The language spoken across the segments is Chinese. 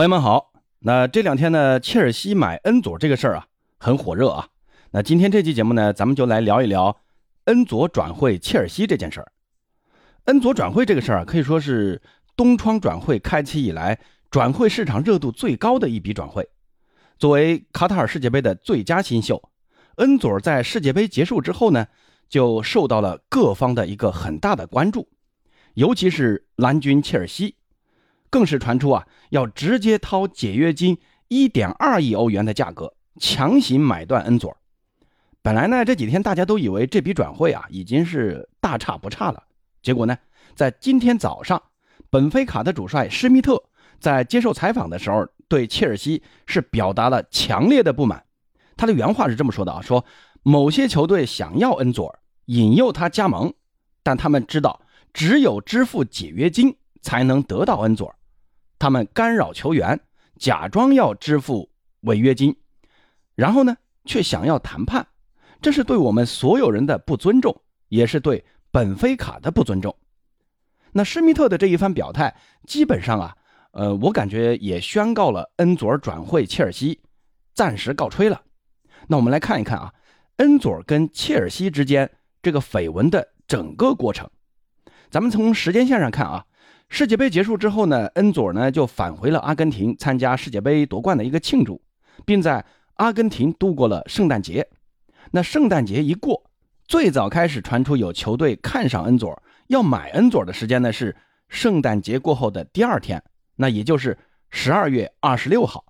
朋友们好，那这两天呢，切尔西买恩佐这个事儿啊，很火热啊。那今天这期节目呢，咱们就来聊一聊恩佐转会切尔西这件事儿。恩佐转会这个事儿啊，可以说是东窗转会开启以来转会市场热度最高的一笔转会。作为卡塔尔世界杯的最佳新秀，恩佐在世界杯结束之后呢，就受到了各方的一个很大的关注，尤其是蓝军切尔西。更是传出啊，要直接掏解约金一点二亿欧元的价格，强行买断恩佐。本来呢，这几天大家都以为这笔转会啊已经是大差不差了。结果呢，在今天早上，本菲卡的主帅施密特在接受采访的时候，对切尔西是表达了强烈的不满。他的原话是这么说的啊：说某些球队想要恩佐尔，引诱他加盟，但他们知道只有支付解约金才能得到恩佐尔。他们干扰球员，假装要支付违约金，然后呢，却想要谈判，这是对我们所有人的不尊重，也是对本菲卡的不尊重。那施密特的这一番表态，基本上啊，呃，我感觉也宣告了恩佐尔转会切尔西暂时告吹了。那我们来看一看啊，恩佐尔跟切尔西之间这个绯闻的整个过程。咱们从时间线上看啊。世界杯结束之后呢，恩佐呢就返回了阿根廷参加世界杯夺冠的一个庆祝，并在阿根廷度过了圣诞节。那圣诞节一过，最早开始传出有球队看上恩佐要买恩佐的时间呢是圣诞节过后的第二天，那也就是十二月二十六号。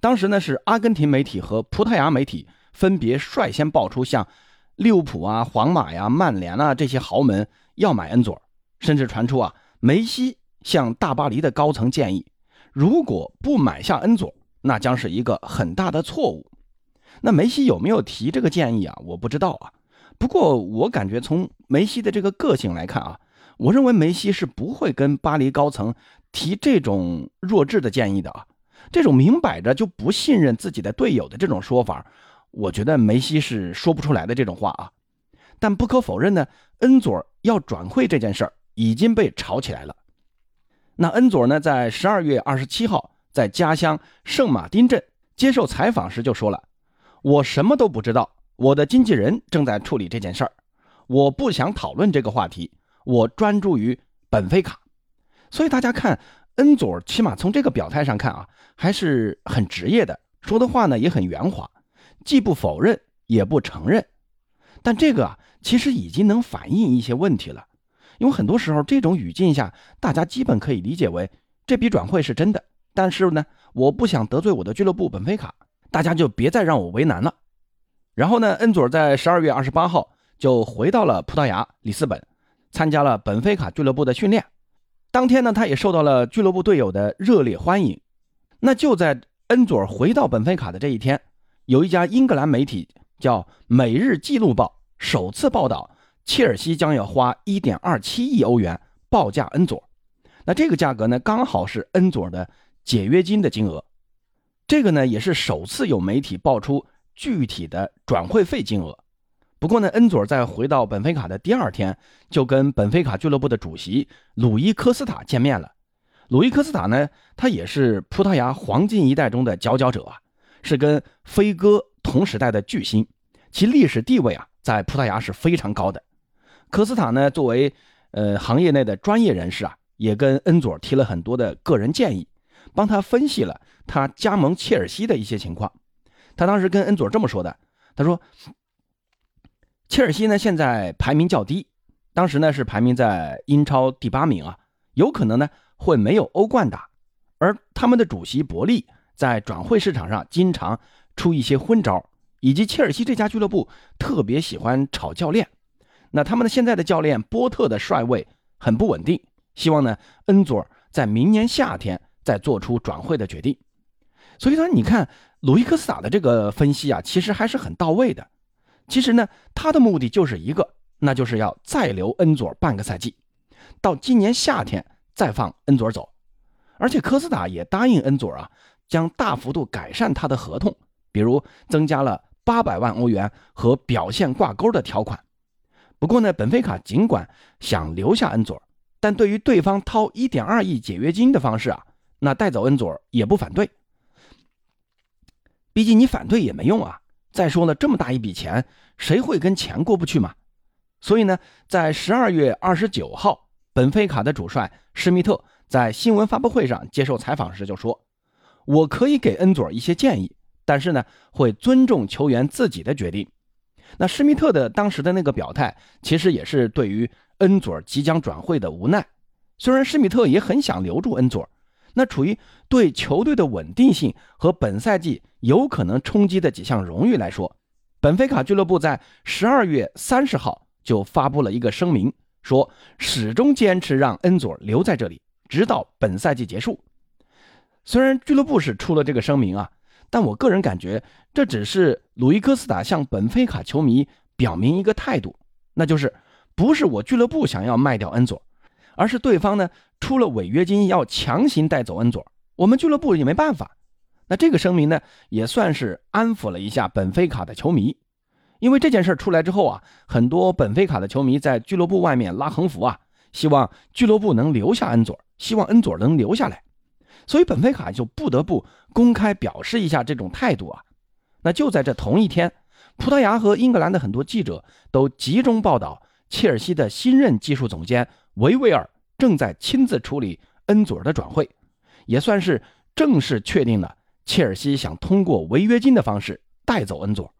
当时呢是阿根廷媒体和葡萄牙媒体分别率先爆出像利物浦啊、皇马呀、曼联啊这些豪门要买恩佐，甚至传出啊。梅西向大巴黎的高层建议，如果不买下恩佐，那将是一个很大的错误。那梅西有没有提这个建议啊？我不知道啊。不过我感觉从梅西的这个个性来看啊，我认为梅西是不会跟巴黎高层提这种弱智的建议的啊。这种明摆着就不信任自己的队友的这种说法，我觉得梅西是说不出来的这种话啊。但不可否认呢，恩佐要转会这件事儿。已经被炒起来了。那恩佐呢，在十二月二十七号在家乡圣马丁镇接受采访时就说了：“我什么都不知道，我的经纪人正在处理这件事儿，我不想讨论这个话题，我专注于本菲卡。”所以大家看，恩佐起码从这个表态上看啊，还是很职业的，说的话呢也很圆滑，既不否认也不承认。但这个啊，其实已经能反映一些问题了。因为很多时候，这种语境下，大家基本可以理解为这笔转会是真的。但是呢，我不想得罪我的俱乐部本菲卡，大家就别再让我为难了。然后呢，恩佐在十二月二十八号就回到了葡萄牙里斯本，参加了本菲卡俱乐部的训练。当天呢，他也受到了俱乐部队友的热烈欢迎。那就在恩佐回到本菲卡的这一天，有一家英格兰媒体叫《每日记录报》首次报道。切尔西将要花1.27亿欧元报价恩佐，那这个价格呢，刚好是恩佐的解约金的金额。这个呢，也是首次有媒体爆出具体的转会费金额。不过呢，恩佐在回到本菲卡的第二天，就跟本菲卡俱乐部的主席鲁伊科斯塔见面了。鲁伊科斯塔呢，他也是葡萄牙黄金一代中的佼佼者啊，是跟飞哥同时代的巨星，其历史地位啊，在葡萄牙是非常高的。科斯塔呢，作为呃行业内的专业人士啊，也跟恩佐提了很多的个人建议，帮他分析了他加盟切尔西的一些情况。他当时跟恩佐这么说的：“他说，切尔西呢现在排名较低，当时呢是排名在英超第八名啊，有可能呢会没有欧冠打。而他们的主席伯利在转会市场上经常出一些昏招，以及切尔西这家俱乐部特别喜欢炒教练。”那他们的现在的教练波特的帅位很不稳定，希望呢恩佐尔在明年夏天再做出转会的决定。所以说，你看鲁伊科斯塔的这个分析啊，其实还是很到位的。其实呢，他的目的就是一个，那就是要再留恩佐尔半个赛季，到今年夏天再放恩佐尔走。而且科斯塔也答应恩佐尔啊，将大幅度改善他的合同，比如增加了八百万欧元和表现挂钩的条款。不过呢，本菲卡尽管想留下恩佐尔，但对于对方掏一点二亿解约金的方式啊，那带走恩佐也不反对。毕竟你反对也没用啊。再说了，这么大一笔钱，谁会跟钱过不去嘛？所以呢，在十二月二十九号，本菲卡的主帅施密特在新闻发布会上接受采访时就说：“我可以给恩佐一些建议，但是呢，会尊重球员自己的决定。”那施密特的当时的那个表态，其实也是对于恩佐即将转会的无奈。虽然施密特也很想留住恩佐。那处于对球队的稳定性和本赛季有可能冲击的几项荣誉来说，本菲卡俱乐部在十二月三十号就发布了一个声明，说始终坚持让恩佐留在这里，直到本赛季结束。虽然俱乐部是出了这个声明啊，但我个人感觉这只是鲁伊科斯塔向本菲卡球迷表明一个态度，那就是不是我俱乐部想要卖掉恩佐。而是对方呢出了违约金，要强行带走恩佐，我们俱乐部也没办法。那这个声明呢，也算是安抚了一下本菲卡的球迷。因为这件事出来之后啊，很多本菲卡的球迷在俱乐部外面拉横幅啊，希望俱乐部能留下恩佐，希望恩佐能留下来。所以本菲卡就不得不公开表示一下这种态度啊。那就在这同一天，葡萄牙和英格兰的很多记者都集中报道切尔西的新任技术总监。维维尔正在亲自处理恩佐尔的转会，也算是正式确定了切尔西想通过违约金的方式带走恩佐尔。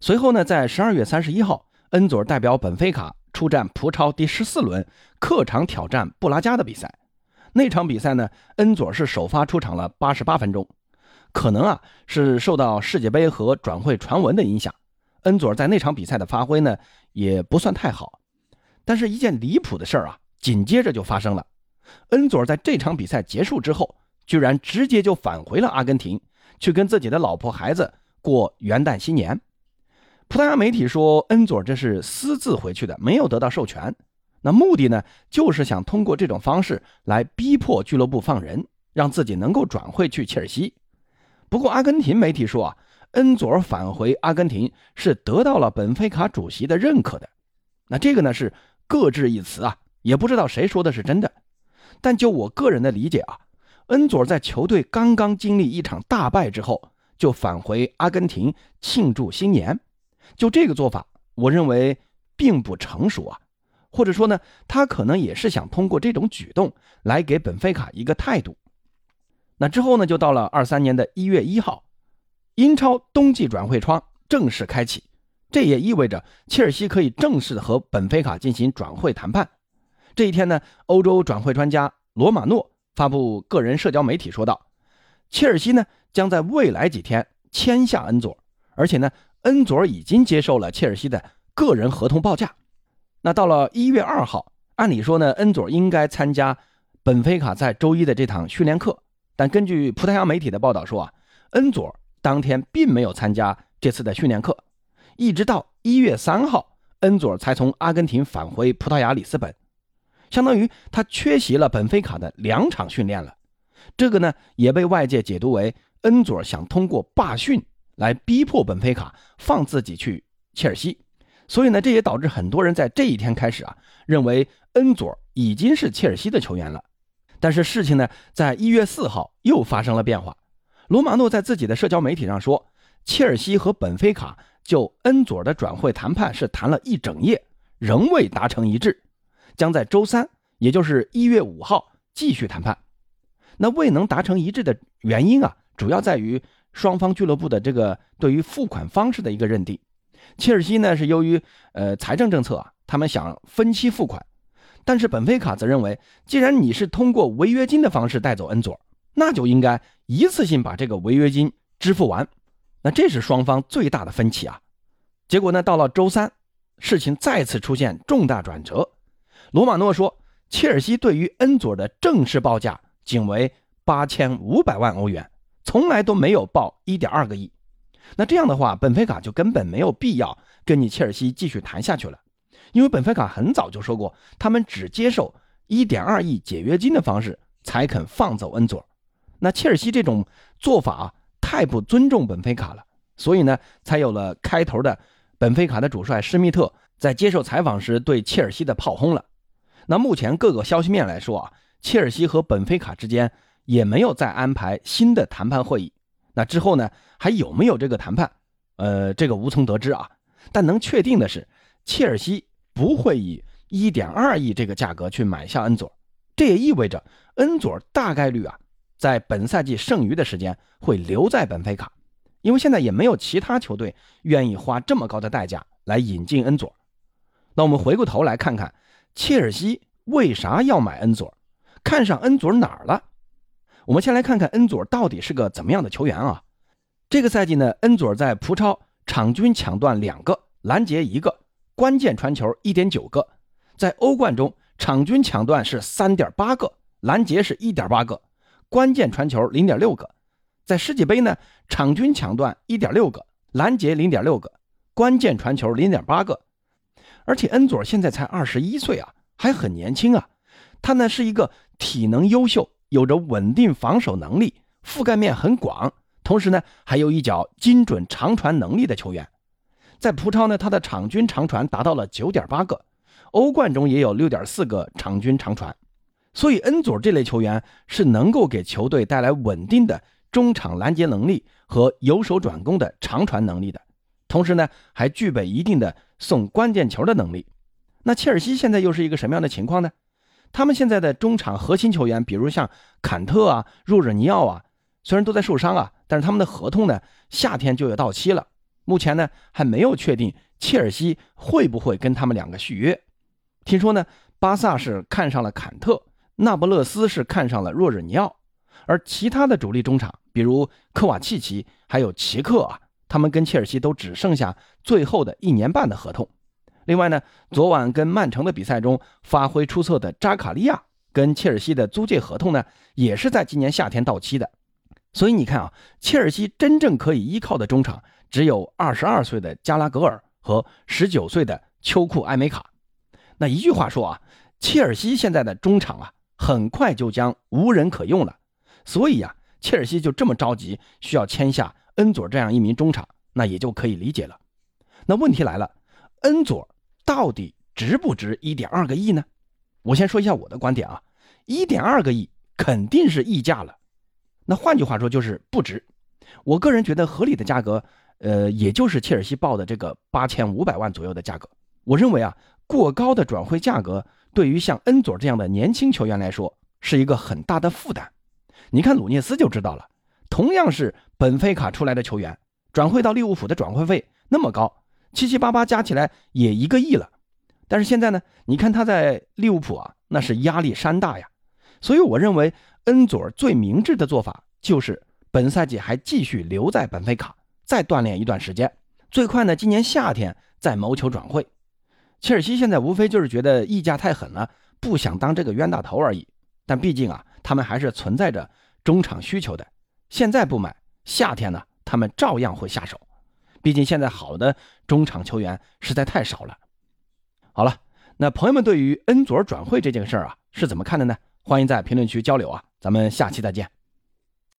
随后呢，在十二月三十一号，恩佐尔代表本菲卡出战葡超第十四轮客场挑战布拉加的比赛。那场比赛呢，恩佐是首发出场了八十八分钟。可能啊是受到世界杯和转会传闻的影响，恩佐在那场比赛的发挥呢也不算太好。但是，一件离谱的事儿啊！紧接着就发生了，恩佐在这场比赛结束之后，居然直接就返回了阿根廷，去跟自己的老婆孩子过元旦新年。葡萄牙媒体说，恩佐这是私自回去的，没有得到授权。那目的呢，就是想通过这种方式来逼迫俱乐部放人，让自己能够转会去切尔西。不过，阿根廷媒体说啊，恩佐尔返回阿根廷是得到了本菲卡主席的认可的。那这个呢是各执一词啊。也不知道谁说的是真的，但就我个人的理解啊，恩佐在球队刚刚经历一场大败之后，就返回阿根廷庆祝新年，就这个做法，我认为并不成熟啊，或者说呢，他可能也是想通过这种举动来给本菲卡一个态度。那之后呢，就到了二三年的一月一号，英超冬季转会窗正式开启，这也意味着切尔西可以正式的和本菲卡进行转会谈判。这一天呢，欧洲转会专家罗马诺发布个人社交媒体说道：“切尔西呢将在未来几天签下恩佐，而且呢，恩佐已经接受了切尔西的个人合同报价。那到了一月二号，按理说呢，恩佐应该参加本菲卡在周一的这堂训练课，但根据葡萄牙媒体的报道说啊，恩佐当天并没有参加这次的训练课，一直到一月三号，恩佐才从阿根廷返回葡萄牙里斯本。”相当于他缺席了本菲卡的两场训练了，这个呢也被外界解读为恩佐想通过罢训来逼迫本菲卡放自己去切尔西，所以呢这也导致很多人在这一天开始啊认为恩佐已经是切尔西的球员了。但是事情呢在一月四号又发生了变化，罗马诺在自己的社交媒体上说，切尔西和本菲卡就恩佐的转会谈判是谈了一整夜，仍未达成一致。将在周三，也就是一月五号继续谈判。那未能达成一致的原因啊，主要在于双方俱乐部的这个对于付款方式的一个认定。切尔西呢是由于呃财政政策啊，他们想分期付款，但是本菲卡则认为，既然你是通过违约金的方式带走恩佐，那就应该一次性把这个违约金支付完。那这是双方最大的分歧啊。结果呢，到了周三，事情再次出现重大转折。罗马诺说，切尔西对于恩佐的正式报价仅为八千五百万欧元，从来都没有报一点二个亿。那这样的话，本菲卡就根本没有必要跟你切尔西继续谈下去了，因为本菲卡很早就说过，他们只接受一点二亿解约金的方式才肯放走恩佐。那切尔西这种做法太不尊重本菲卡了，所以呢，才有了开头的本菲卡的主帅施密特在接受采访时对切尔西的炮轰了。那目前各个消息面来说啊，切尔西和本菲卡之间也没有再安排新的谈判会议。那之后呢，还有没有这个谈判？呃，这个无从得知啊。但能确定的是，切尔西不会以一点二亿这个价格去买下恩佐。这也意味着恩佐大概率啊，在本赛季剩余的时间会留在本菲卡，因为现在也没有其他球队愿意花这么高的代价来引进恩佐。那我们回过头来看看，切尔西为啥要买恩佐？看上恩佐哪儿了？我们先来看看恩佐到底是个怎么样的球员啊？这个赛季呢，恩佐在葡超场均抢断两个，拦截一个，关键传球一点九个，在欧冠中。场均抢断是三点八个，拦截是一点八个，关键传球零点六个。在世界杯呢，场均抢断一点六个，拦截零点六个，关键传球零点八个。而且恩佐现在才二十一岁啊，还很年轻啊。他呢是一个体能优秀、有着稳定防守能力、覆盖面很广，同时呢还有一脚精准长传能力的球员。在葡超呢，他的场均长传达到了九点八个。欧冠中也有六点四个场均长传，所以恩佐这类球员是能够给球队带来稳定的中场拦截能力和由守转攻的长传能力的，同时呢还具备一定的送关键球的能力。那切尔西现在又是一个什么样的情况呢？他们现在的中场核心球员，比如像坎特啊、若日尼奥啊，虽然都在受伤啊，但是他们的合同呢夏天就要到期了，目前呢还没有确定切尔西会不会跟他们两个续约。听说呢，巴萨是看上了坎特，那不勒斯是看上了若日尼奥，而其他的主力中场，比如科瓦契奇还有齐克啊，他们跟切尔西都只剩下最后的一年半的合同。另外呢，昨晚跟曼城的比赛中发挥出色的扎卡利亚，跟切尔西的租借合同呢，也是在今年夏天到期的。所以你看啊，切尔西真正可以依靠的中场，只有二十二岁的加拉格尔和十九岁的秋库埃梅卡。那一句话说啊，切尔西现在的中场啊，很快就将无人可用了，所以呀，切尔西就这么着急需要签下恩佐这样一名中场，那也就可以理解了。那问题来了，恩佐到底值不值一点二个亿呢？我先说一下我的观点啊，一点二个亿肯定是溢价了。那换句话说就是不值。我个人觉得合理的价格，呃，也就是切尔西报的这个八千五百万左右的价格。我认为啊。过高的转会价格对于像恩佐这样的年轻球员来说是一个很大的负担。你看鲁涅斯就知道了，同样是本菲卡出来的球员，转会到利物浦的转会费那么高，七七八八加起来也一个亿了。但是现在呢，你看他在利物浦啊，那是压力山大呀。所以我认为恩佐最明智的做法就是本赛季还继续留在本菲卡，再锻炼一段时间，最快呢今年夏天再谋求转会。切尔西现在无非就是觉得溢价太狠了，不想当这个冤大头而已。但毕竟啊，他们还是存在着中场需求的。现在不买，夏天呢，他们照样会下手。毕竟现在好的中场球员实在太少了。好了，那朋友们对于恩佐转会这件事儿啊，是怎么看的呢？欢迎在评论区交流啊，咱们下期再见。